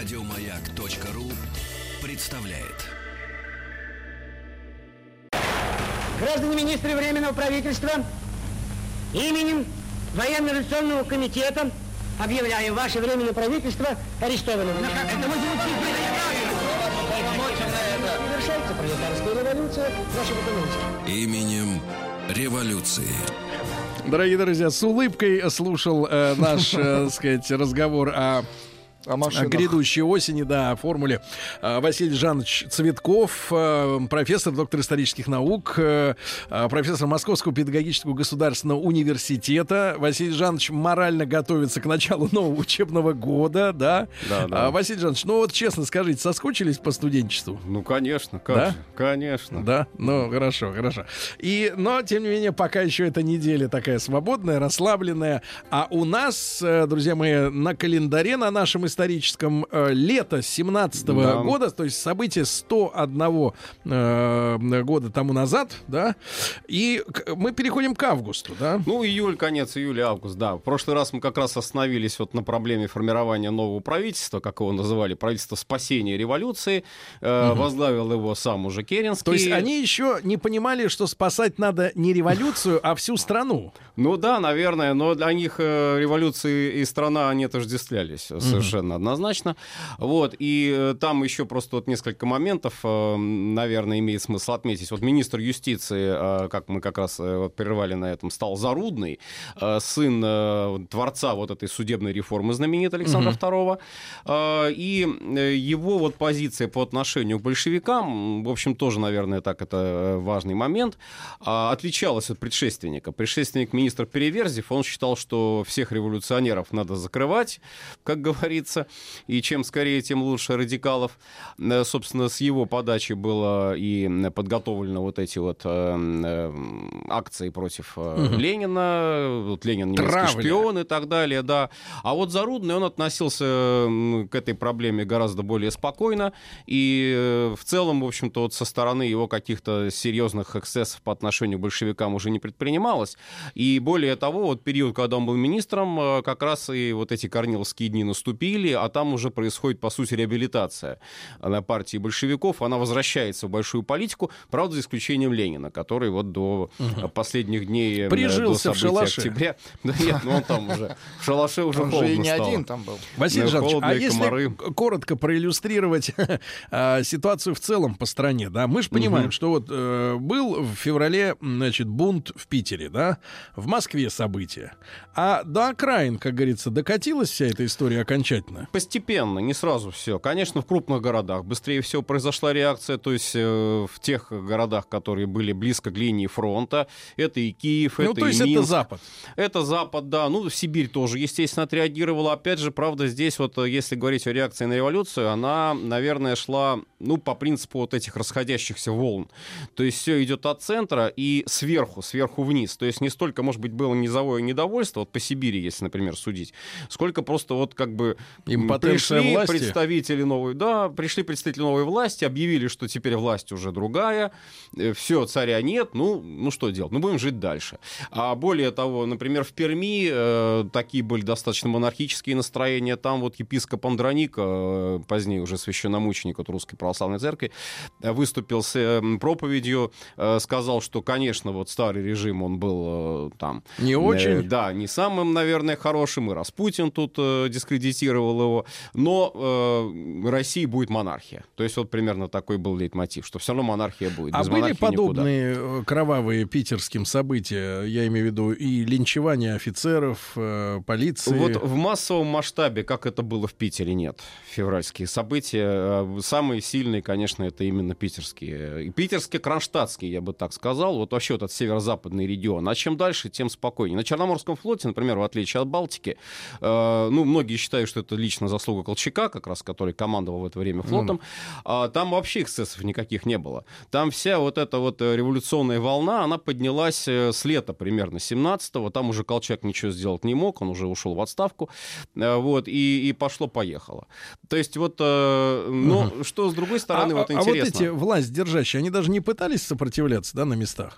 Радиомаяк.ру представляет. Граждане министры Временного правительства, именем Военно-революционного комитета объявляем ваше Временное правительство арестованным. Это вы пролетарская революция вашей экономики. Именем революции. Дорогие друзья, с улыбкой слушал э, наш, э, сказать, разговор о О о машинах. грядущей осени, да, о формуле. А, Василий Жанович Цветков, э, профессор, доктор исторических наук, э, э, профессор Московского педагогического государственного университета. Василий Жанович морально готовится к началу нового учебного года, да? Да, да. А, Василий Жанович, ну вот честно скажите, соскучились по студенчеству? Ну, конечно, как Да? же, конечно. Да, ну хорошо, хорошо. И, но тем не менее, пока еще эта неделя такая свободная, расслабленная. А у нас, друзья мои, на календаре на нашем историческом э, лето 17 Да. года, то есть событие 101 э, года тому назад, да. И к- мы переходим к августу, да. Ну, июль, конец июля, август, да. В прошлый раз мы как раз остановились вот на проблеме формирования нового правительства, как его называли, правительство спасения революции. Э, Возглавил его сам уже Керенский. То есть они еще не понимали, что спасать надо не революцию, а всю страну. Ну да, наверное, но для них э, революции и страна, они отождествлялись э, совершенно однозначно. Вот, и э, там еще просто вот несколько моментов, э, наверное, имеет смысл отметить. Вот министр юстиции, э, как мы как раз вот прервали на этом, стал Зарудный, сын творца вот этой судебной реформы знаменитой Александра II. Э, И его вот позиция по отношению к большевикам, в общем, тоже, наверное, так это важный момент, а, отличалась от предшественника. Предшественник министр Переверзев, он считал, что всех революционеров надо закрывать, как говорится, и чем скорее, тем лучше радикалов. Э, Собственно, с его подачи было и подготовлено вот эти вот э, э, акции против э, Ленина, вот Ленин немецкий Травля. шпион и так далее, да. А вот Зарудный, он относился к этой проблеме гораздо более спокойно, и в целом, в общем-то, вот со стороны его каких-то серьезных эксцессов по отношению к большевикам уже не предпринималось. И более того, вот период, когда он был министром, как раз и вот эти корниловские дни наступили, а там уже происходит, по сути, реабилитация на партии большевиков. Она возвращается в большую политику, правда, за исключением Ленина, который вот до э, последних дней... э, Прижился до в шалаше. октября. Да нет, ну он там уже в шалаше уже Он же и не стало. один там был. Василий Ну, Жанович, а если комары. коротко проиллюстрировать а, ситуацию в целом по стране, да, мы же понимаем, Мгм. что вот э, был в феврале, значит, бунт в Питере, да, в Москве события, а до окраин, как говорится, докатилась вся эта история окончательно. Постепенно, не сразу все. Конечно, в крупных городах быстрее всего произошла реакция, то есть э, в тех городах, которые были близко к линии фронта. Это и Киев, ну, это то и есть это Минск. Запад. Это Запад, да. Ну, Сибирь тоже, естественно, отреагировала. Опять же, правда, здесь вот, э, если говорить о реакции на революцию, она, наверное, шла, ну, по принципу вот этих расходящихся волн. То есть все идет от центра и сверху, сверху вниз. То есть не столько, может быть, было низовое недовольство, вот по Сибири, если, например, судить, сколько просто вот как бы Импотенция пришли власти. представители новой, да, пришли представители новой власти, объявили, что теперь власть уже другая, все, царя нет, ну, ну что делать, ну будем жить дальше. А более того, например, в Перми э, такие были достаточно монархические настроения, там вот епископ Андроник, э, позднее уже священномученик от Русской Православной Церкви, э, выступил с э, проповедью, э, сказал, что, конечно, вот старый режим, он был э, там... Не очень. Э, да, не самым, наверное, хорошим, и Распутин тут э, дискредитировал его, но э, России будет монархия. То есть вот примерно такой был лейтмотив, что все равно монархия будет. А Без были монархии никуда. подобные э, кровавые питерским события, я имею в виду и линчевание офицеров, э, полиции? Вот в массовом масштабе, как это было в Питере, нет. Февральские события. э, Самые сильные, конечно, это именно питерские. И питерские, кронштадтские, я бы так сказал. Вот вообще вот этот северо-западный регион. А чем дальше, тем спокойнее. На Черноморском флоте, например, в отличие от Балтики, э, ну, многие считают, что это лично заслуга Колчака, как раз, который командовал в это время флотом. А там вообще эксцессов никаких не было. Там вся вот эта вот э, революционная волна, она поднялась э, с лета примерно 17-го. Там уже Колчак ничего сделать не мог, он уже ушел в отставку. Э, Вот, и, и пошло-поехало. То есть вот, э, но что с другой стороны, а, вот а- а вот интересно. эти власть держащие, они даже не пытались сопротивляться, да, на местах?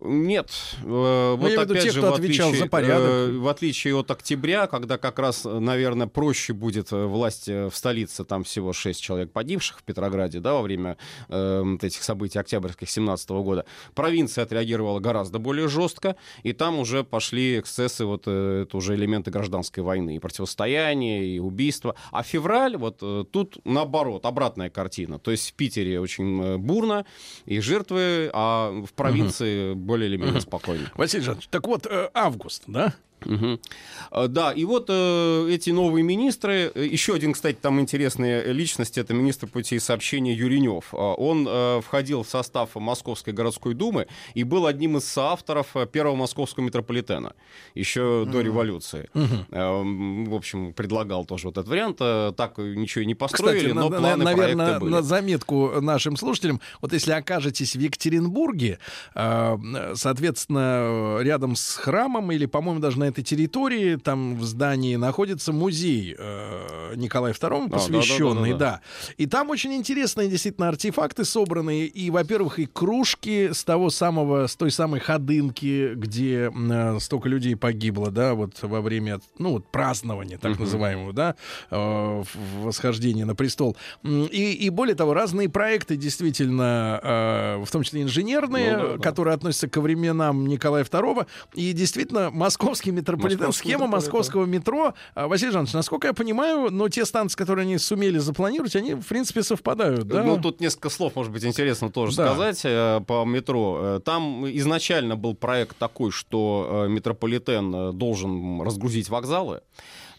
Нет. Э, вот я опять тех, же, кто в отвечал отличие, за порядок. э, в отличие от октября, когда как раз, наверное, проще будет э, власть э, в столице, там всего 6 человек погибших в Петрограде, да, во время э, вот этих событий октябрьских 17 года, провинция отреагировала гораздо более жестко, и там уже пошли эксцессы, вот это уже элементы гражданской войны, и противостояние, и убийства. А февраль, вот тут наоборот, обратная картина. То есть в Питере очень бурно, и жертвы, а в провинции более или менее спокойно. Василий Жанович, так вот, э, август, да? Э, Да, и вот э, эти новые министры, э, еще один, кстати, там интересная личность, это министр путей сообщения Юринев. Э, Он э, входил в состав Московской городской думы и был одним из соавторов э, первого московского метрополитена еще до революции. Э, м, В общем, предлагал тоже вот этот вариант. Э, Так ничего и не построили, Кстати, но на- планы, на- проекты наверное, были. на заметку нашим слушателям, вот если окажетесь в Екатеринбурге, э, соответственно, рядом с храмом или, по-моему, даже на этой территории, там в здании находится музей э, Николая II, А, посвященный, да-да-да-да-да. да. И там очень интересные действительно артефакты собранные, и, во-первых, и кружки с того самого, с той самой ходынки, где э, столько людей погибло, да, вот во время, ну, вот празднования, так называемого, да, э, восхождения на престол. И, и более того, разные проекты действительно, э, в том числе инженерные, Ну да, да. которые относятся ко временам Николая II, и действительно московский метрополитен, схема московского метро, а, Василий Жанович, насколько я понимаю, но те станции, которые они сумели запланировать, они, в принципе, совпадают, да? Ну, тут несколько слов, может быть, интересно тоже Да. сказать э, по метро. Э, Там изначально был проект такой, что э, метрополитен должен разгрузить вокзалы.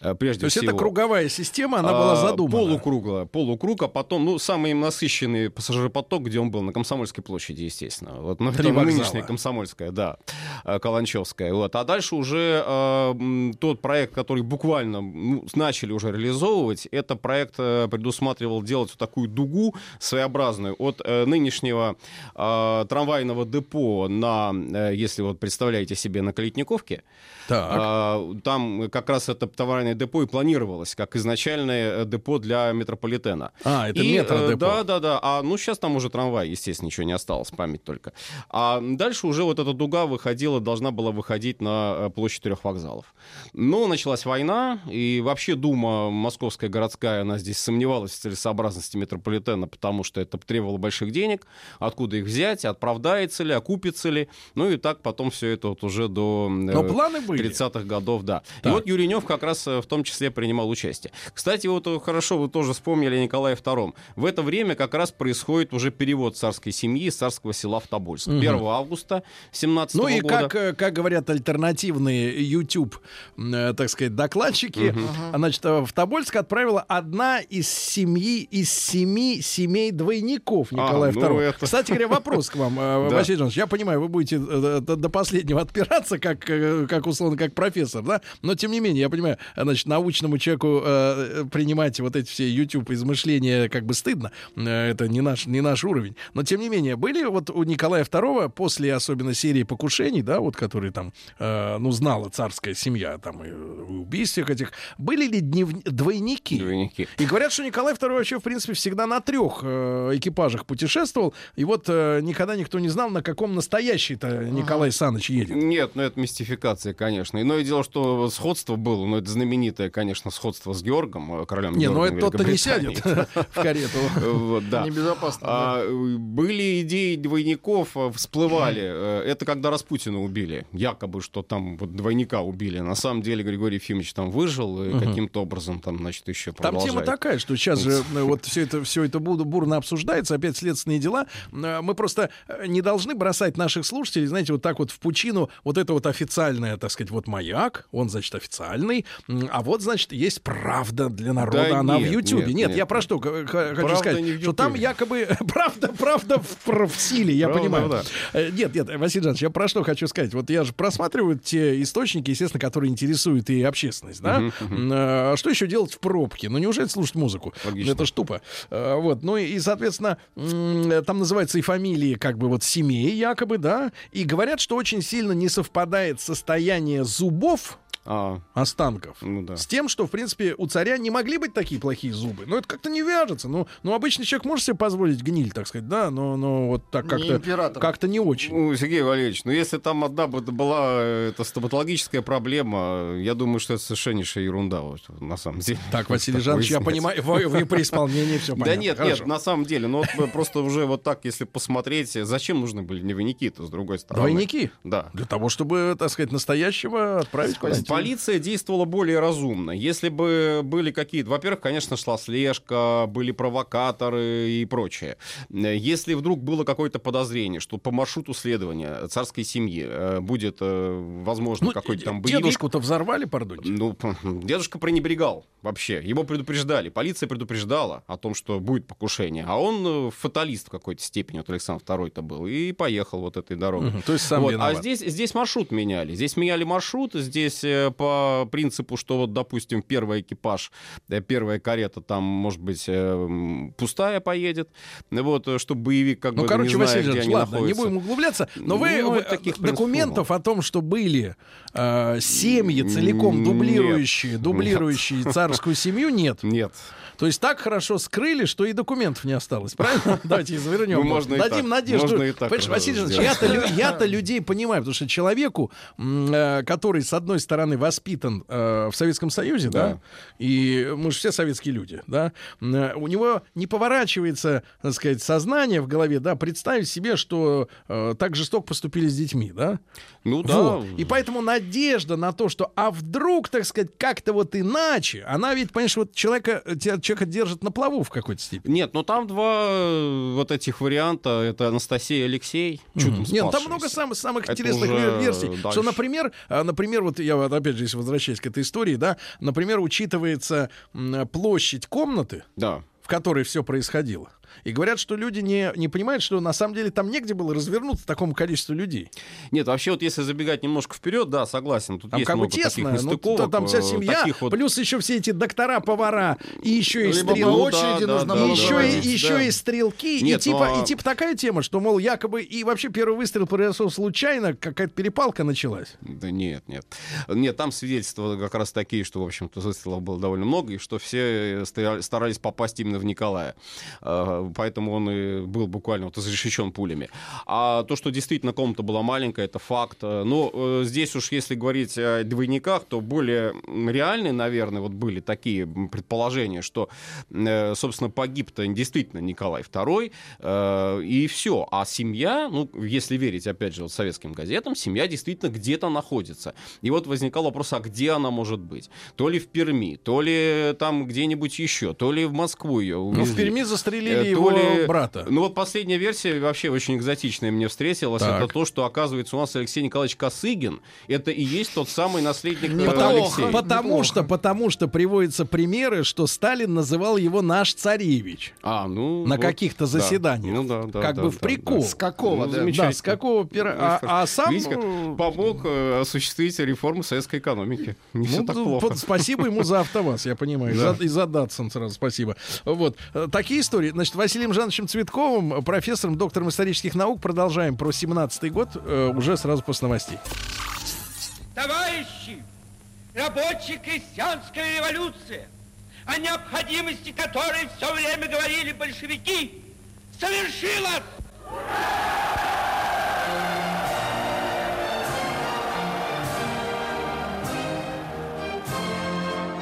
Э, Прежде То есть всего. это круговая система, она была А, задумана. Полукруглая, полукруг, а потом, ну, самый насыщенный пассажиропоток, где он был, на Комсомольской площади, естественно. Вот, ну, Три нынешняя Комсомольская, да, э, Каланчевская. Вот. А дальше уже э, тот проект, который буквально ну, начали уже реализовывать, это проект э, предусматривал делать вот такую дугу своеобразную от э, нынешнего э, трамвайного депо на, э, если вот представляете себе, на Калитниковке, Так. а, Там как раз это товарное депо и планировалось, как изначальное э, депо для метрополитена. А, это И, э, метродепо. Да, да, да. А ну сейчас там уже трамвай, естественно, ничего не осталось, память только. А дальше уже вот эта дуга выходила, должна была выходить на э, площадь трех вокзалов. Но началась война, и вообще Дума Московская городская, она здесь сомневалась в целесообразности метрополитена, потому что это требовало больших денег, откуда их взять, оправдается ли, окупится ли. Ну и так потом все это вот уже до... Но планы были. 30-х годов, да. И Так. вот Юринев как раз в том числе принимал участие. Кстати, вот э, хорошо вы тоже вспомнили о Николае II. В это время как раз происходит уже перевод царской семьи из царского села в Тобольск. 1 августа 17 Ну и года. как, э, как говорят альтернативные YouTube, э, так сказать, докладчики, значит, э, в Тобольск отправила одна из семьи, из семи семей двойников Николая А, ну II. это- Кстати говоря, вопрос к вам. Василий Жанович. Я понимаю, вы будете до, последнего отпираться, как, как условно, как профессор, да? Но тем не менее, я понимаю, значит, научному человеку э, принимать вот эти все YouTube измышления как бы стыдно. Э, Это не наш, не наш уровень. Но тем не менее, были вот у Николая II после особенно серии покушений, да, вот которые там, э, ну, знала царская семья, там, и, и убийств всех этих, были ли днев- двойники? Двойники. И говорят, что Николай II вообще, в принципе, всегда на трех э, экипажах путешествовал. И вот э, никогда никто не знал, на каком настоящий-то Николай Саныч едет. Нет, ну это мистификация, конечно. Иное дело, что сходство было, но это знаменитое, конечно, сходство с Георгом, э, королем Не, ну Георгом это тот-то не сядет в карету. Вот, да. Небезопасно. А, э, были идеи двойников, э, всплывали. Это когда Распутина убили. Якобы, что там вот двойника убили. На самом деле Григорий Ефимович там выжил и каким-то образом там, значит, еще Там продолжает. тема такая, что сейчас же вот все это, все это бур- бурно обсуждается, опять следственные дела. Мы просто не должны бросать наших слушателей, знаете, вот так вот в пучину, вот это вот официальное, так сказать, вот маяк, он, значит, официальный, а вот, значит, есть правда для народа, Да она в нет, Ютьюбе. Нет, нет, нет. я про что хочу Правда сказать, в что там якобы правда, правда в, в силе, я Правда, понимаю. да. Э, Нет, нет, Василий Жанович, я про что хочу сказать. Вот я же просматриваю те источники, естественно, которые интересуют и общественность, да? М, а Что еще делать в пробке? Ну, неужели слушать музыку? Логично. Это ж тупо. Э, Вот, ну и, соответственно, м, там называются и фамилии, как бы вот семей якобы, да? И говорят, что очень сильно не совпадает состояние зубов А, останков. ну да. С тем, что, в принципе, у царя не могли быть такие плохие зубы. Но это как-то не вяжется. Ну, ну обычный человек может себе позволить гниль, так сказать, да, но, но вот так Не как-то император. как-то не очень. Ну, Сергей Валерьевич, ну если там одна бы была это стоматологическая проблема, я думаю, что это совершеннейшая ерунда вот, на самом деле. Так, Василий Жанович, я понимаю, вы, вы при исполнении все Да понятно. нет, Хорошо. нет, на самом деле, ну вот просто уже вот так, если посмотреть, зачем нужны были двойники-то, с другой стороны? Двойники? Да. Для того, чтобы, так сказать, настоящего отправить куда-нибудь. Полиция действовала более разумно. Если бы были какие-то... Во-первых, конечно, шла слежка, были провокаторы и прочее. Если вдруг было какое-то подозрение, что по маршруту следования царской семьи э, будет, э, возможно, Ну, какой-то там боевик... дедушку-то взорвали, пардоньте. Ну, дедушка пренебрегал вообще. Его предупреждали. Полиция предупреждала о том, что будет покушение. А он э, фаталист в какой-то степени, вот Александр II-то был, и поехал вот этой дорогой. Мгм, то есть сам Вот, виноват. А здесь, здесь маршрут меняли. Здесь меняли маршрут. Здесь по принципу, что вот, допустим, первый экипаж, э, первая карета там, может быть, э, пустая поедет. Вот, э, чтобы боевик как Ну, бы короче, не зная, Василий где они ладно, находятся. не будем углубляться, но вы, Ну, вы, вот таких э, документов о том, что были э, семьи целиком Нет. дублирующие, дублирующие царскую семью, нет. Нет. То есть так хорошо скрыли, что и документов не осталось, правильно? Давайте извернем. Ну, можно и Дадим так. надежду. Можно и так, Понимаешь, э, Василий я-то, я-то людей понимаю, потому что человеку, э, который, с одной стороны, воспитан э, в Советском Союзе, да, Да. и мы же все советские люди, да, э, у него не поворачивается, так сказать, сознание в голове, да, представить себе, что э, так жестоко поступили с детьми, да, Ну да. вот. И поэтому надежда на то, что а вдруг, так сказать, как-то вот иначе, она ведь, понимаешь, вот человека, тебя- человека держит на плаву в какой-то степени. Нет, ну там два э, вот этих варианта. Это Анастасия и Алексей. Чудом Нет, ну, там много самых, самых Это интересных версий. дальше. Что, например, например, вот я вот опять же, если возвращаясь к этой истории, да, например, учитывается площадь комнаты, Да. в которой все происходило. И говорят, что люди не, не понимают, что на самом деле там негде было развернуться такому количеству людей. Нет, вообще вот если забегать немножко вперед, да, согласен. Тут Там есть как много тесно, таких ну, нестыковок, та- там вся э, семья, таких вот- плюс еще все эти доктора, повара, и еще и стрелки. да, да, да, еще, и, еще и стрелки, Нет, и, типа, но- и типа такая тема, что, мол, якобы и вообще первый выстрел произошел случайно, какая-то перепалка началась. Да нет, нет. Нет, там свидетельства как раз такие, что, в общем-то, выстрелов было довольно много, и что все ста- старались попасть именно в Николая. Э, Поэтому он и был буквально вот изрешечен пулями. А то, что действительно комната была маленькая, это факт. Но э, здесь уж, если говорить о двойниках, то более реальные, наверное, вот были такие предположения, что, э, собственно, погиб-то действительно Николай II, э, и все. А семья, ну, если верить, опять же, вот советским газетам, семья действительно где-то находится. И вот возникал вопрос, а где она может быть? То ли в Перми, то ли там где-нибудь еще, то ли в Москву ее Ну, в Перми застрелили Э, его ли- брата. Ну вот последняя версия вообще очень экзотичная мне встретилась. Так. Это то, что оказывается у нас Алексей Николаевич Косыгин. Это и есть тот самый наследник э, Неплохо. Алексея. Потому Неплохо. что, потому что приводятся примеры, что Сталин называл его наш царевич А, ну, на вот, каких-то да. заседаниях. Ну да, да, как да, бы в да, прикол. да. С какого, Ну, да? Да, с какого пера... А, а сам... Видите, как э, помог э, осуществить реформу советской экономики. Не все ну, так д- плохо. под- Спасибо ему за АвтоВАЗ, я понимаю. Да. За- И за Датсон сразу спасибо. Вот. Э, Такие истории. Значит, Василием Жановичем Цветковым, профессором, доктором исторических наук, продолжаем про 17-й год э, уже сразу после новостей. Товарищи, рабоче-крестьянская революция, о необходимости которой все время говорили большевики, совершилась!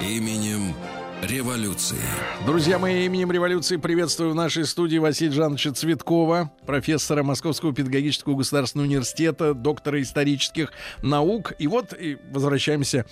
Именем революции. Друзья мои, именем революции приветствую в нашей студии Василия Жановича Цветкова, профессора Московского педагогического государственного университета, доктора исторических наук. И вот и возвращаемся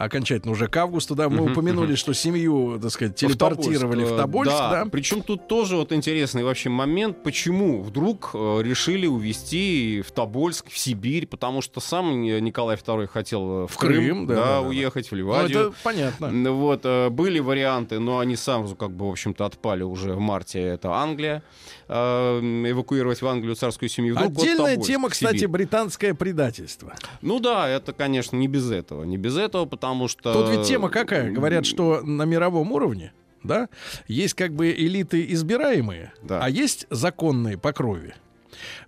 окончательно уже к августу, да, мы упомянули, что семью, так сказать, телепортировали в Тобольск, да. Причем тут тоже вот интересный вообще момент, почему вдруг э, решили увезти в Тобольск, в Сибирь, потому что сам Николай II хотел э, в, В Крым, да, да, да. уехать, в Ну, Ливадию. это понятно. Ну, Вот, э, были варианты, но они сразу, как бы, в общем-то, отпали уже в марте. Это Англия. Э, эвакуировать в Англию царскую семью. Вдруг вот Отдельная Тобольск, тема, кстати, британское предательство. Ну да, это, конечно, не без этого. Не без этого, потому что... Тут ведь тема какая? Говорят, что на мировом уровне, да, есть как бы элиты избираемые, Да. а есть законные по крови.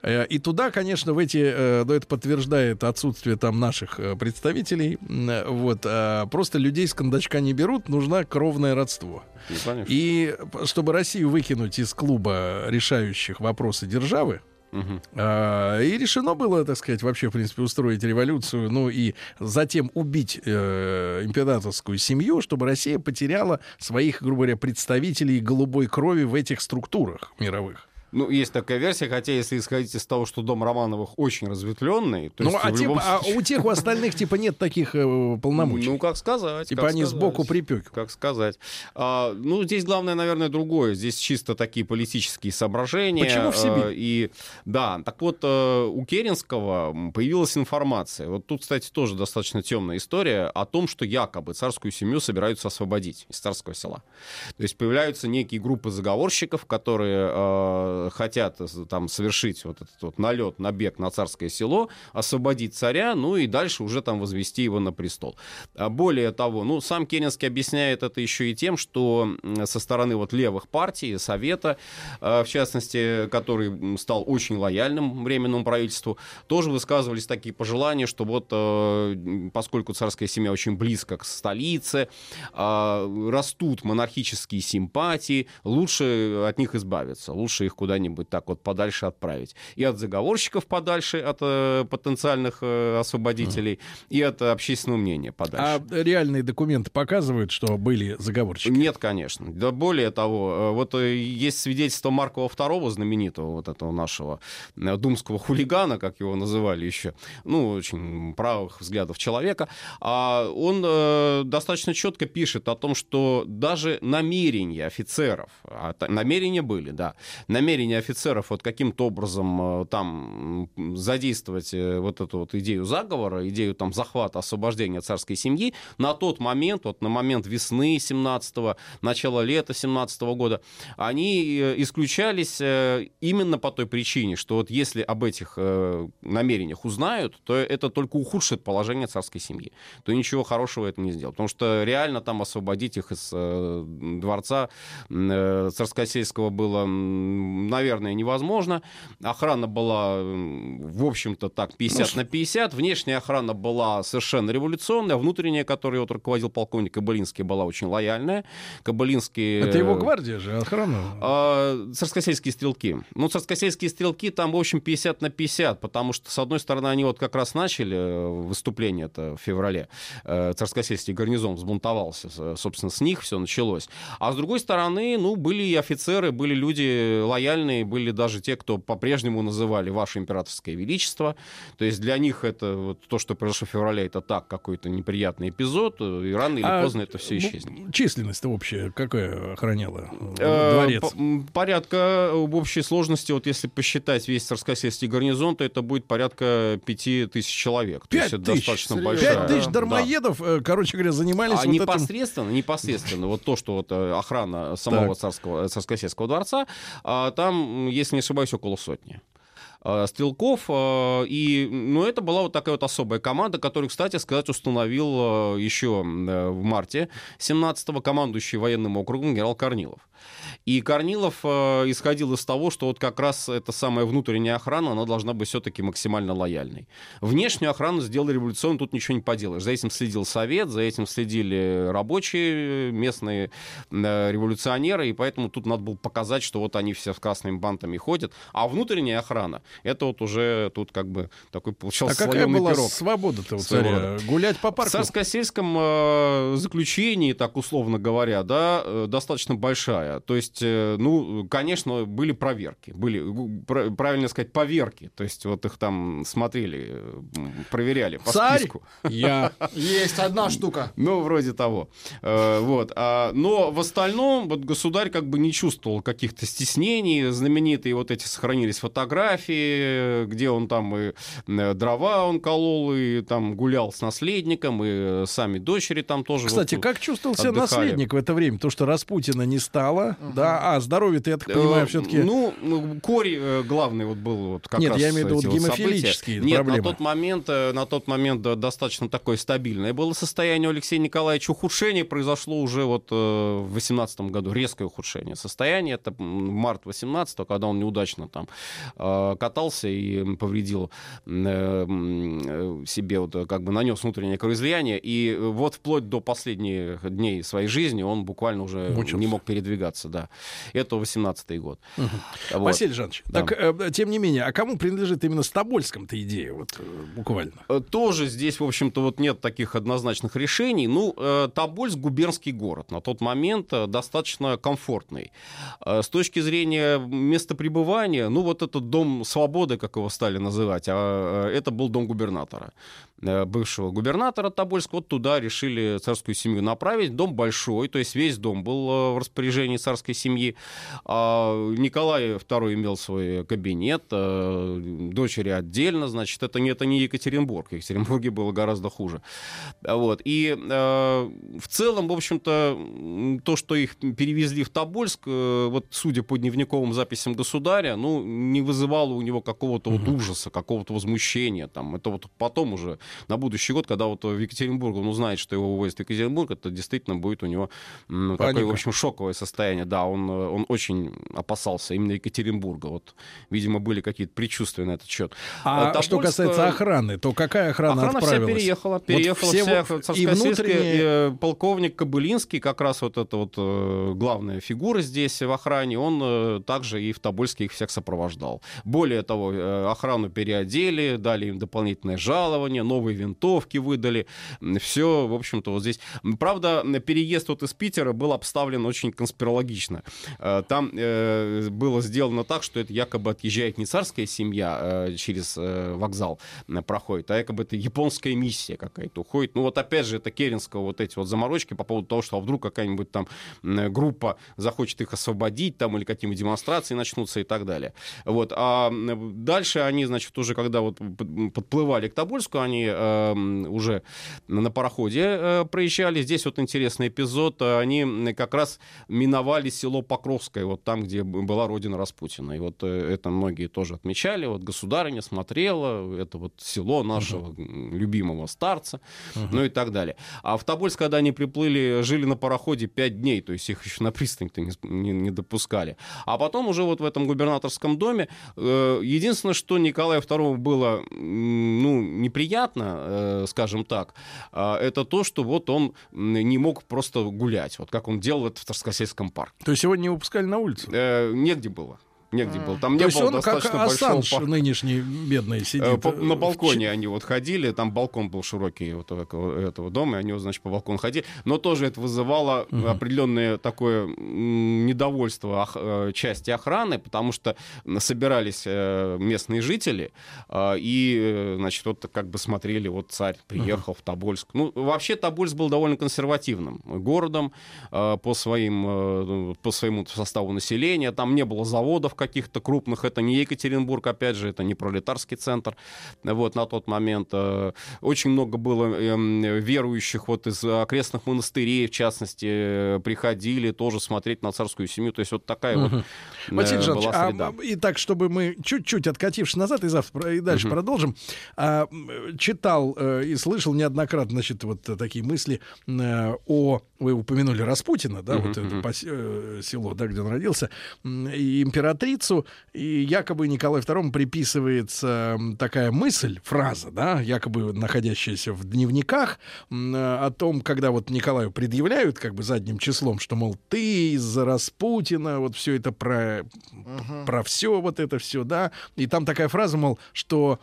Э, и туда, конечно, в эти, э, это подтверждает отсутствие там наших э, представителей, вот, просто людей с кондачка не берут, нужно кровное родство. Ну, и чтобы Россию выкинуть из клуба решающих вопросы державы, Угу. А, и решено было, так сказать, вообще, в принципе, устроить революцию, ну и затем убить э, императорскую семью, чтобы Россия потеряла своих, грубо говоря, представителей голубой крови в этих структурах мировых. Ну, есть такая версия, хотя если исходить из того, что дом Романовых очень разветвленный, то ну, есть, а, типа, любом... а у тех, у остальных, типа, нет таких э, полномочий. Ну, как сказать. Типа как они сказать, сбоку припеки. Как сказать. А, ну, здесь главное, наверное, другое. Здесь чисто такие политические соображения. Почему в Сибирь? А, и, да, так вот, а, у Керенского появилась информация. Вот тут, кстати, тоже достаточно темная история о том, что якобы царскую семью собираются освободить из царского села. То есть появляются некие группы заговорщиков, которые а, хотят э, там совершить вот этот вот налет, набег на царское село, освободить царя, ну и дальше уже там возвести его на престол. А более того, ну, сам Керенский объясняет это еще и тем, что со стороны вот левых партий, Совета, э, в частности, который стал очень лояльным временному правительству, тоже высказывались такие пожелания, что вот э, поскольку царская семья очень близко к столице, растут монархические симпатии, лучше от них избавиться, лучше их куда куда-нибудь так вот подальше отправить. И от заговорщиков подальше, от э, потенциальных э, освободителей, mm. и от общественного мнения подальше. А реальные документы показывают, что были заговорщики? Нет, конечно. Да более того, э, вот э, есть свидетельство Маркова II, знаменитого вот этого нашего э, думского хулигана, как его называли еще, ну, очень правых взглядов человека, а он э, достаточно четко пишет о том, что даже намерения офицеров, а намерения были, да, намерения намерение офицеров вот каким-то образом э, там задействовать э, вот эту вот идею заговора, идею там захвата, освобождения царской семьи, на тот момент, вот на момент весны 17-го, начала лета 17 -го года, они э, исключались именно по той причине, что вот если об этих намерениях узнают, то это только ухудшит положение царской семьи. То ничего хорошего это не сделает. Потому что реально там освободить их из дворца царскосельского было наверное, невозможно. Охрана была, в общем-то, так, 50 ну, на 50. Внешняя охрана была совершенно революционная. Внутренняя, которой вот руководил полковник Кабылинский, была очень лояльная. Кабылинский... Это его гвардия же, охрана? Э, царскосельские стрелки. Ну, царскосельские стрелки там, в общем, 50 на 50, потому что, с одной стороны, они вот как раз начали э, выступление это в феврале. Э, царскосельский гарнизон взбунтовался, собственно, с них все началось. А с другой стороны, ну, были и офицеры, были люди лояльные лояльные были даже те, кто по-прежнему называли «Ваше императорское величество». То есть для них это вот, то, что произошло в феврале, это так, какой-то неприятный эпизод, и рано или а поздно это все исчезнет. Численность-то общая какая охраняла э, дворец? Порядка в общей сложности, вот если посчитать весь Царскосельский гарнизон, то это будет порядка пяти тысяч человек. Пять тысяч? достаточно большая. Пять тысяч дармоедов, да. Э, короче говоря, занимались а вот непосредственно, этим... непосредственно, вот то, что вот э, охрана самого царского, Царскосельского дворца, а, там, если не ошибаюсь, около сотни. Э, стрелков. Э, и, ну, это была вот такая вот особая команда, которую, кстати сказать, установил э, еще в марте 17-го командующий военным округом генерал Корнилов. И Корнилов исходил из того, что вот как раз эта самая внутренняя охрана, она должна быть все-таки максимально лояльной. Внешнюю охрану сделали революционно, тут ничего не поделаешь. За этим следил Совет, за этим следили рабочие, местные революционеры, и поэтому тут надо было показать, что вот они все с красными бантами ходят. А внутренняя охрана, это вот уже тут как бы такой получался А какая была пирог. свобода-то у царя? Гулять по парку? В царско-сельском э, заключении, так условно говоря, да, э, достаточно большая. То есть, э, ну, конечно, были проверки, были, правильно сказать, поверки. То есть вот их там смотрели, проверяли по Царь? списку. Я. Есть одна штука. Ну, вроде того. Вот. А, но в остальном вот государь как бы не чувствовал каких-то стеснений. Знаменитые вот эти сохранились фотографии, где он там и э, дрова он колол, и там гулял с наследником, и сами дочери там тоже Кстати, вот как чувствовал себя наследник в это время? То, что Распутина не стало, uh-huh. да, а здоровье-то, я так понимаю, все-таки... Ну, ну, корь э, главный вот был вот как Нет, раз я имею в виду вот гемофилические Нет, проблемы. на тот момент, э, на тот момент достаточно такое стабильное было состояние у Алексея Николаевича. Ухудшение произошло уже вот в 18 году, резкое ухудшение состояния. Это март 18 когда он неудачно там катался и повредил э, себе, вот, как бы нанес внутреннее кровоизлияние. И вот вплоть до последних дней своей жизни он буквально уже Мучился. не мог передвигаться. Да. Это 18-й год. Угу. Вот. Василий Жанович, да. так, э, тем не менее, а кому принадлежит именно Стобольском-то идея, вот, буквально? Тоже здесь, в общем-то, вот нет таких однозначных решений. Ну, Тобольск — губернский город. На тот момент достаточно комфортный. С точки зрения места пребывания, ну, вот этот дом свободы, как его стали называть, а это был дом губернатора. Э, бывшего губернатора Тобольска, вот туда решили царскую семью направить. Дом большой, то есть весь дом был э, в распоряжении царской семьи. А Николай II имел свой кабинет, э, дочери отдельно, значит, это не, это не Екатеринбург. В Екатеринбурге было гораздо хуже. Вот. И в целом, в общем-то, то, что их перевезли в Тобольск, вот судя по дневниковым записям государя, ну, не вызывало у него какого-то вот ужаса, какого-то возмущения. Там. Это вот потом уже на будущий год, когда вот в Екатеринбург он узнает, что его увозят в Екатеринбург, это действительно будет у него ну, такое, в общем, шоковое состояние. Да, он, он очень опасался именно Екатеринбурга. Вот, видимо, были какие-то предчувствия на этот счет. А Тобольск... что касается охраны, то какая охрана Охрана отправилась? вся переехала. Переехала вот вся царскосельская. Внутренние... И, полковник Кобылинский, как раз вот эта вот э, главная фигура здесь в охране, он э, также и в Тобольске их всех сопровождал. Более того, э, охрану переодели, дали им дополнительное жалование, новые новые винтовки выдали. Все, в общем-то, вот здесь. Правда, переезд вот из Питера был обставлен очень конспирологично. Э, там э, было сделано так, что это якобы отъезжает не царская семья э, через вокзал проходит, а якобы это японская миссия какая-то уходит. Ну вот опять же, это Керенского вот эти вот заморочки по поводу того, что а вдруг какая-нибудь там группа захочет их освободить там или какие-нибудь демонстрации начнутся и так далее. Вот. А дальше они, значит, уже когда вот подплывали к Тобольску, они э, уже на пароходе э, проезжали. Здесь вот интересный эпизод. Они как раз миновали село Покровское, вот там, где была родина Распутина. И вот э, это многие тоже отмечали. Вот государыня смотрела, это вот село нашего uh-huh. любимого старца, uh-huh. ну и так далее. А в Тобольск, когда они приплыли, жили на пароходе пять дней, то есть их еще на пристань-то не, не, не допускали. А потом уже вот в этом губернаторском доме э, единственное, что Николаю II было ну, неприятно, неприятно, э, скажем так, э, это то, что вот он не мог просто гулять, вот как он делал это в Тарскосельском парке. То есть его не выпускали на улицу? Э, негде было негде был. Там То не было он достаточно как большого... Ассанж нынешний бедный сидит. По, на балконе они вот ходили, там балкон был широкий вот этого дома, и они, значит, по балкону ходили. Но тоже это вызывало угу. определенное такое недовольство ох... части охраны, потому что собирались местные жители, и, значит, вот как бы смотрели, вот царь приехал угу. в Тобольск. Ну, вообще Тобольск был довольно консервативным городом по, своим, по своему составу населения. Там не было заводов, каких-то крупных. Это не Екатеринбург, опять же, это не пролетарский центр. Вот на тот момент э, очень много было эм, верующих вот из окрестных монастырей, в частности, э, приходили тоже смотреть на царскую семью. То есть вот такая угу. вот Василий э, была среда. А, и так, чтобы мы чуть-чуть откатившись назад и завтра и дальше угу. продолжим, а, читал и слышал неоднократно, значит, вот такие мысли о вы упомянули Распутина, да, uh-huh, вот uh-huh. это село, да, где он родился, и императрицу, и якобы Николаю II приписывается такая мысль, фраза, да, якобы находящаяся в дневниках, о том, когда вот Николаю предъявляют как бы задним числом, что, мол, ты из-за Распутина, вот все это про, uh-huh. про все вот это все, да, и там такая фраза, мол, что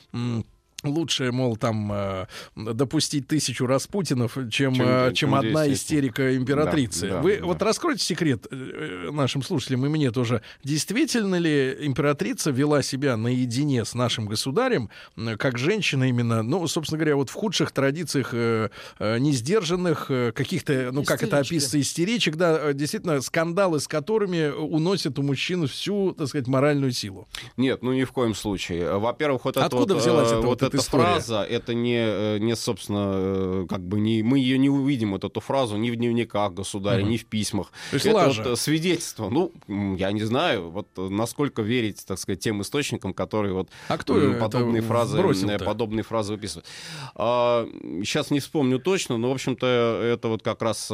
лучше, мол, там э, допустить тысячу Распутинов, чем, чем, э, чем одна истерика императрицы. Да, Вы да, вот раскройте секрет э, нашим слушателям и мне тоже. Действительно ли императрица вела себя наедине с нашим государем, как женщина именно, ну, собственно говоря, вот в худших традициях э, несдержанных, каких-то, ну, как это описывается, истеричек, да, действительно, скандалы, с которыми уносят у мужчин всю, так сказать, моральную силу? Нет, ну, ни в коем случае. Во-первых, вот Откуда это взялась вот, эта вот эта история. фраза, это не, э, не, собственно, э, как бы не, мы ее не увидим, вот эту фразу, ни в дневниках государя, ни в письмах. То есть это лажа. вот э, свидетельство. Ну, я не знаю, вот насколько верить, так сказать, тем источникам, которые вот А кто подобные фразы, подобные фразы выписывают. А, сейчас не вспомню точно, но, в общем-то, это вот как раз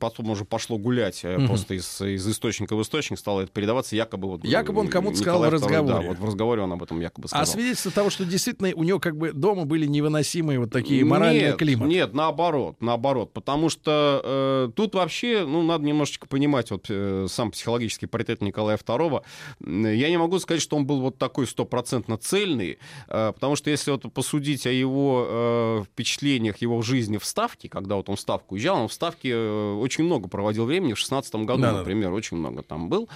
потом уже пошло гулять Мгм. просто из, из источника в источник стало это передаваться, якобы вот... Якобы он кому-то сказал в II, разговоре. Да, вот в разговоре он об этом якобы сказал. А свидетельство того, что действительно у него как бы дома были невыносимые вот такие моральные нет, климат. Нет, наоборот, наоборот. Потому что э, тут вообще, ну, надо немножечко понимать вот э, сам психологический портрет Николая II. Я не могу сказать, что он был вот такой стопроцентно цельный, э, потому что если вот посудить о его э, впечатлениях, его жизни в Ставке, когда вот он в Ставку уезжал, он в Ставке э, очень много проводил времени, в 16 году, Да-да-да. например, очень много там был.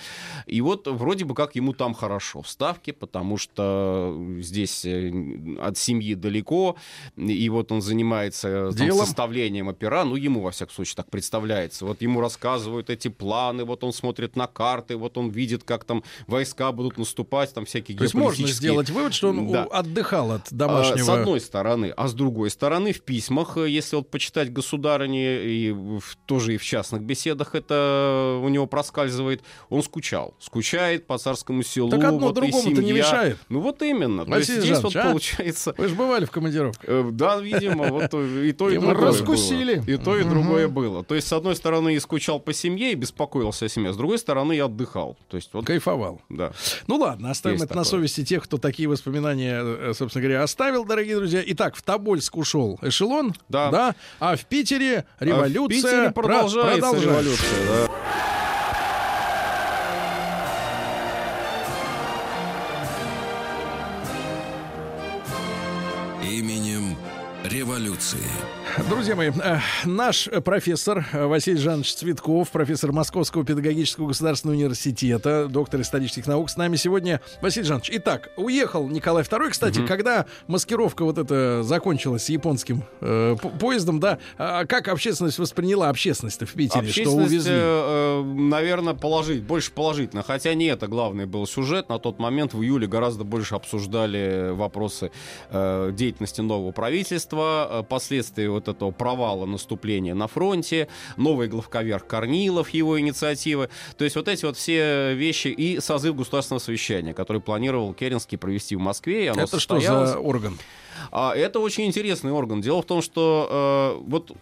И вот вроде бы как ему там хорошо в Ставке, потому что здесь э, от семьи далеко, и вот он занимается э, там, составлением опера, ну, ему, во всяком случае, так представляется. Вот ему рассказывают эти планы, вот он смотрит на карты, вот он видит, как там войска будут наступать, там всякие То есть можно сделать вывод, что он Да. отдыхал от а, домашнего... С одной стороны. А с другой стороны, в письмах, э, если вот почитать государыни, и в- тоже и в частных беседах это у него проскальзывает, он скучал. Скучает по царскому селу. Так одно вот другому-то не мешает. Ну вот именно. То есть Василий здесь вот Жанович, а? получается... Вы же бывали в командировках. Э, Да, видимо, вот и то, и другое раскусили. И то, и другое было. То есть, с одной стороны, и скучал по семье, и беспокоился о семье, с другой стороны, я отдыхал. То есть, вот, Кайфовал. да. Ну ладно, оставим это на совести тех, кто такие воспоминания, э, собственно говоря, оставил, дорогие друзья. Итак, в Тобольск ушел эшелон, Да. а в Питере А революция в Питере про- продолжается продолжается. революция, да. Революции. Друзья мои, э, наш э, профессор э, Василий Жанович Цветков, профессор Московского педагогического государственного университета, доктор исторических наук, с нами сегодня. Василий Жанович, итак, уехал Николай II. Кстати, когда маскировка вот эта закончилась с японским э, по- поездом, да, а как общественность восприняла общественность в Питере, что увезли? э, наверное, положить, больше положительно. Хотя не это главный был сюжет. На тот момент в июле гораздо больше обсуждали вопросы э, деятельности нового правительства, э, последствия вот этого провала наступления на фронте, новый главковерх Корнилов, его инициативы. То есть вот эти вот все вещи и созыв государственного совещания, который планировал Керенский провести в Москве. Это что за орган? А это очень интересный орган. Дело в том, что э, вот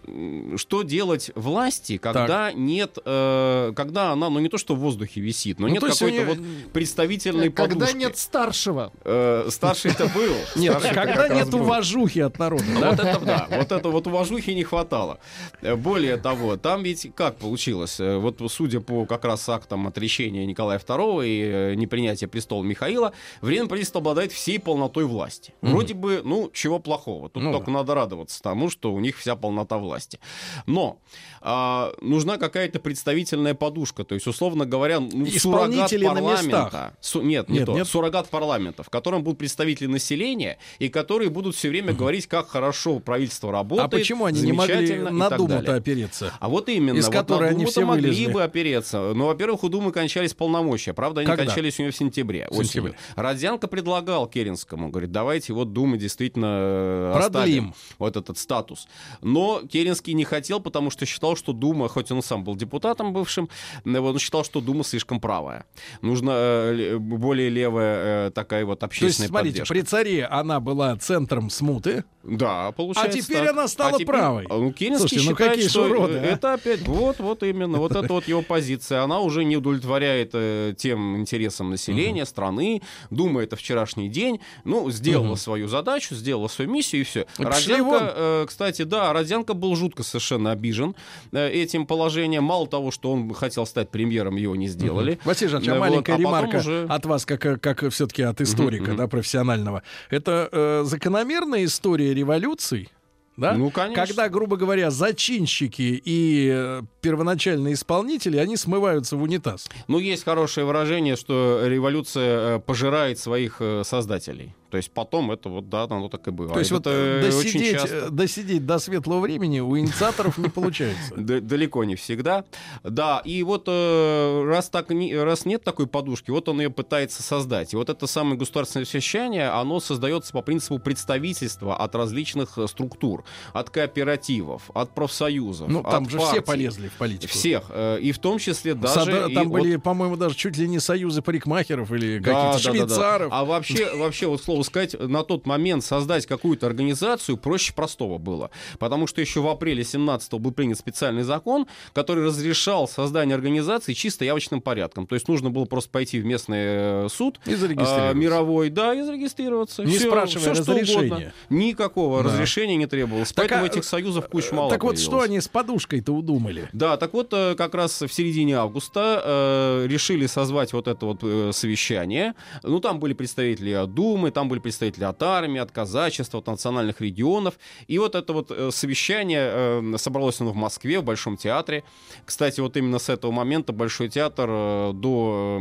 что делать власти, когда нет, э, когда она, ну не то что в воздухе висит, но Ну, нет какой-то у неё- вот представительной Когда подушки. нет старшего. Э, старший-то был. Нет, когда нет уважухи от народа, Ну? Вот это да, вот это вот уважухи не хватало. Э, Более того, там ведь как получилось? Э, Вот судя по как раз актам отречения Николая II и э, непринятия престола Михаила, Временное правительство обладает всей полнотой власти. Вроде бы, ну, чего плохого. Тут Ну только надо радоваться тому, что у них вся полнота власти. Но а, нужна какая-то представительная подушка. То есть, условно говоря, ну, суррогат парламента. Су- нет, не Нет, то. нет? Суррогат парламента, в котором будут представители населения, и которые будут все время говорить, как хорошо правительство А работает. почему они не могли на Думу-то опереться? А вот именно, из вот которой они все могли вылезли. бы опереться. Но, во-первых, у Думы кончались полномочия. Правда, они Когда? кончались у нее в сентябре. В сентябре. осенью. Родзянко предлагал Керенскому, говорит, давайте вот Думы действительно э, Продлим. оставим вот этот статус. Но Керенский не хотел, потому что считал, что Дума, хоть он сам был депутатом бывшим, э, он считал, что Дума слишком правая. Нужна э, ле- более левая э, такая вот То есть, общественная смотрите, поддержка. при царе она была центром смуты, Да, получается А теперь так. она стала теперь- правой. А, Ну, Керенский Слушайте, ну считает, какие что уроды, а? это опять... Вот, вот именно. Вот это вот его позиция. Она уже не удовлетворяет э, тем интересам населения, страны. Дума это вчерашний день. Ну, сделала свою задачу, сделала свою миссию, и все. И. Родзянко, э, кстати, да, Родзянко был жутко совершенно обижен этим положением. Мало того, что он хотел стать премьером, его не сделали. Василий Жанович, а Э, вот, маленькая а ремарка уже- от вас, как, как все-таки от историка, да, профессионального. Это э, закономерная история революций, да? Ну, конечно. Когда, грубо говоря, зачинщики и э, первоначальные исполнители, они смываются в унитаз. Ну, есть хорошее выражение, что революция э, пожирает своих э, создателей. То есть потом это вот, да, оно так и было. То есть это вот досидеть, часто... досидеть до светлого времени у инициаторов не получается. Далеко не всегда. Да, и вот раз, так, раз нет такой подушки, вот он ее пытается создать. И вот это самое государственное совещание, оно создается по принципу представительства от различных структур, от кооперативов, от профсоюзов. Ну, там же все полезли в политику. Всех. И в том числе даже... Там были, по-моему, даже чуть ли не союзы парикмахеров или каких-то швейцаров. А вообще, вообще, вот слово сказать, на тот момент создать какую-то организацию проще простого было. Потому что еще в апреле 17-го был принят специальный закон, который разрешал создание организации чисто явочным порядком. То есть нужно было просто пойти в местный э, суд и зарегистрироваться. А, мировой, да, и зарегистрироваться. Не все, спрашивая все, разрешения. Никакого да. разрешения не требовалось. Так, Поэтому а, этих союзов куча мало Так появилось. вот, что они с подушкой-то удумали? Да, так вот, э, как раз в середине августа э, решили созвать вот это вот э, совещание. Ну, там были представители Думы, там были представители от армии, от казачества, от национальных регионов. И вот это вот э, совещание э, собралось оно в Москве, в Большом театре. Кстати, вот именно с этого момента Большой театр э, до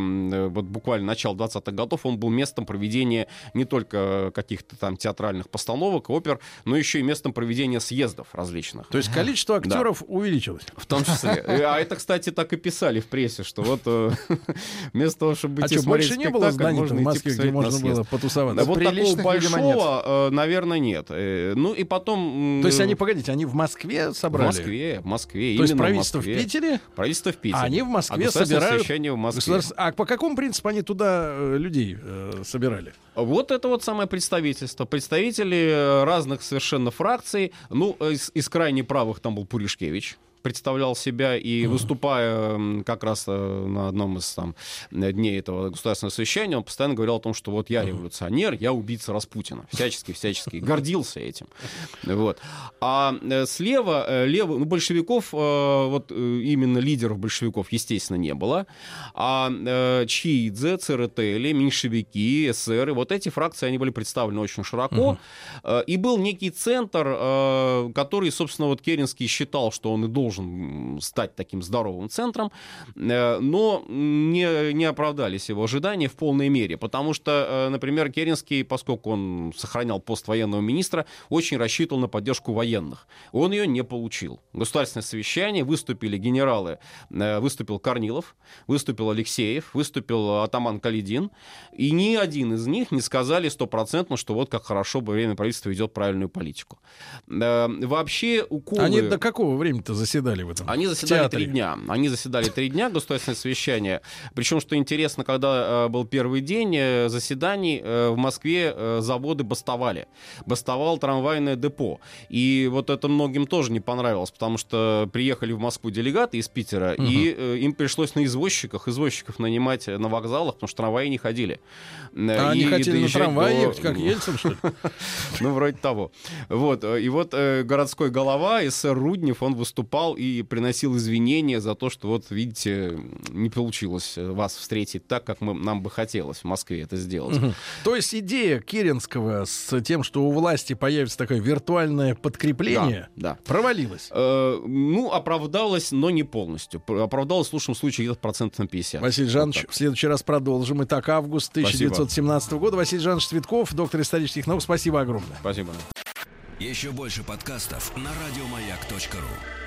вот буквально начала 20-х годов он был местом проведения не только каких-то там театральных постановок, опер, но еще и местом проведения съездов различных. То есть количество актеров да. увеличилось. В том числе. А это, кстати, так и писали в прессе, что вот вместо того, чтобы идти а что, больше не было зданий в Москве, где можно было потусоваться? Вот такого большого, наверное, нет. Э, ну и потом... То есть они, погодите, они в Москве собрали? В Москве, в Москве. То есть правительство в, в Питере? Правительство в Питере. А они в Москве а собирают... в Москве. А по какому принципу они туда э, людей э, собирали? Вот это вот самое представительство. Представители разных совершенно фракций. Ну, из, из крайне правых там был Пуришкевич представлял себя и выступая как раз э, на одном из там дней этого государственного совещания, он постоянно говорил о том, что вот я революционер, я убийца Распутина. Всячески, всячески. Гордился этим. Вот. А э, слева, э, лево, ну, большевиков, вот именно лидеров большевиков, естественно, не было. А Чиидзе, ЦРТЛ, меньшевики, эсеры, вот эти фракции, они были представлены очень широко. И был некий центр, который, собственно, вот Керенский считал, что он и должен должен стать таким здоровым центром, э, но не, не оправдались его ожидания в полной мере, потому что, э, например, Керенский, поскольку он сохранял пост военного министра, очень рассчитывал на поддержку военных. Он ее не получил. Государственное совещание, выступили генералы, э, выступил Корнилов, выступил Алексеев, выступил атаман Калидин, и ни один из них не сказали стопроцентно, что вот как хорошо бы время правительства ведет правильную политику. Вообще уколы... Они до какого времени-то заседали? Заседали в этом? Они заседали три дня. Они заседали три дня, государственное совещание. Причем, что интересно, когда э, был первый день э, заседаний, э, в Москве заводы бастовали. Бастовал трамвайное депо. И вот это многим тоже не понравилось, потому что приехали в Москву делегаты из Питера, угу. и им пришлось на извозчиках, извозчиков нанимать на вокзалах, потому что трамваи не ходили. А они хотели на трамвае ехать, как Ельцин, что ли? Ну, вроде того. Вот. И вот городской голова, СССР Руднев, он выступал и приносил извинения за то, что вот, видите, не получилось вас встретить так, как мы, нам бы хотелось в Москве это сделать. Угу. То есть идея Керенского с тем, что у власти появится такое виртуальное подкрепление, да, да. провалилась? Э, ну, оправдалась, но не полностью. Оправдалась в лучшем случае где-то процентов на 50. Василий Жанович, вот в следующий раз продолжим. Итак, август 1917 Спасибо. года. Василий Жанович Цветков, доктор исторических наук. Спасибо огромное. Спасибо. Еще больше подкастов на радиомаяк.ру